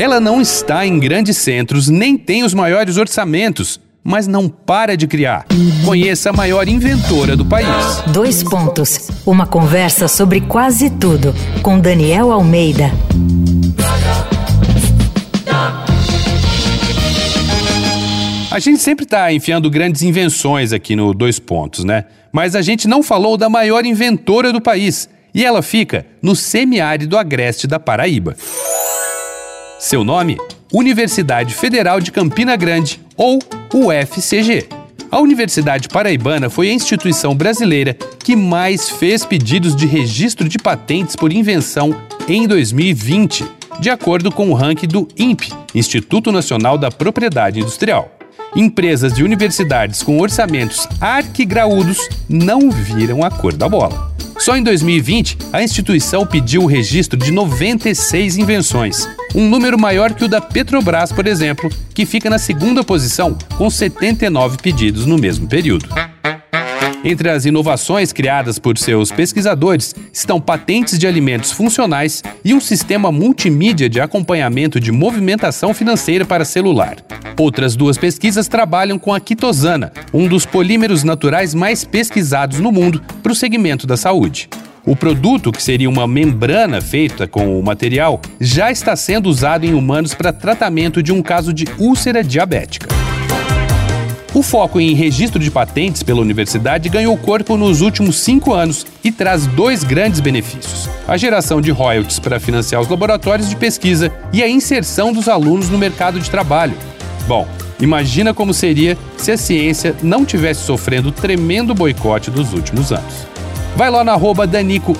Ela não está em grandes centros, nem tem os maiores orçamentos, mas não para de criar. Conheça a maior inventora do país. Dois pontos. Uma conversa sobre quase tudo com Daniel Almeida. A gente sempre está enfiando grandes invenções aqui no Dois Pontos, né? Mas a gente não falou da maior inventora do país. E ela fica no semiárido agreste da Paraíba. Seu nome? Universidade Federal de Campina Grande, ou UFCG. A Universidade Paraibana foi a instituição brasileira que mais fez pedidos de registro de patentes por invenção em 2020, de acordo com o ranking do INPE, Instituto Nacional da Propriedade Industrial. Empresas de universidades com orçamentos arquigraúdos não viram a cor da bola. Só em 2020, a instituição pediu o registro de 96 invenções, um número maior que o da Petrobras, por exemplo, que fica na segunda posição, com 79 pedidos no mesmo período. Entre as inovações criadas por seus pesquisadores estão patentes de alimentos funcionais e um sistema multimídia de acompanhamento de movimentação financeira para celular. Outras duas pesquisas trabalham com a quitosana, um dos polímeros naturais mais pesquisados no mundo para o segmento da saúde. O produto, que seria uma membrana feita com o material, já está sendo usado em humanos para tratamento de um caso de úlcera diabética. O foco em registro de patentes pela universidade ganhou corpo nos últimos cinco anos e traz dois grandes benefícios: a geração de royalties para financiar os laboratórios de pesquisa e a inserção dos alunos no mercado de trabalho. Bom, imagina como seria se a ciência não tivesse sofrendo o tremendo boicote dos últimos anos. Vai lá na arroba Danico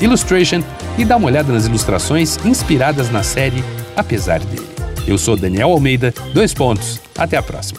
Illustration e dá uma olhada nas ilustrações inspiradas na série Apesar dele. Eu sou Daniel Almeida, dois pontos. Até a próxima.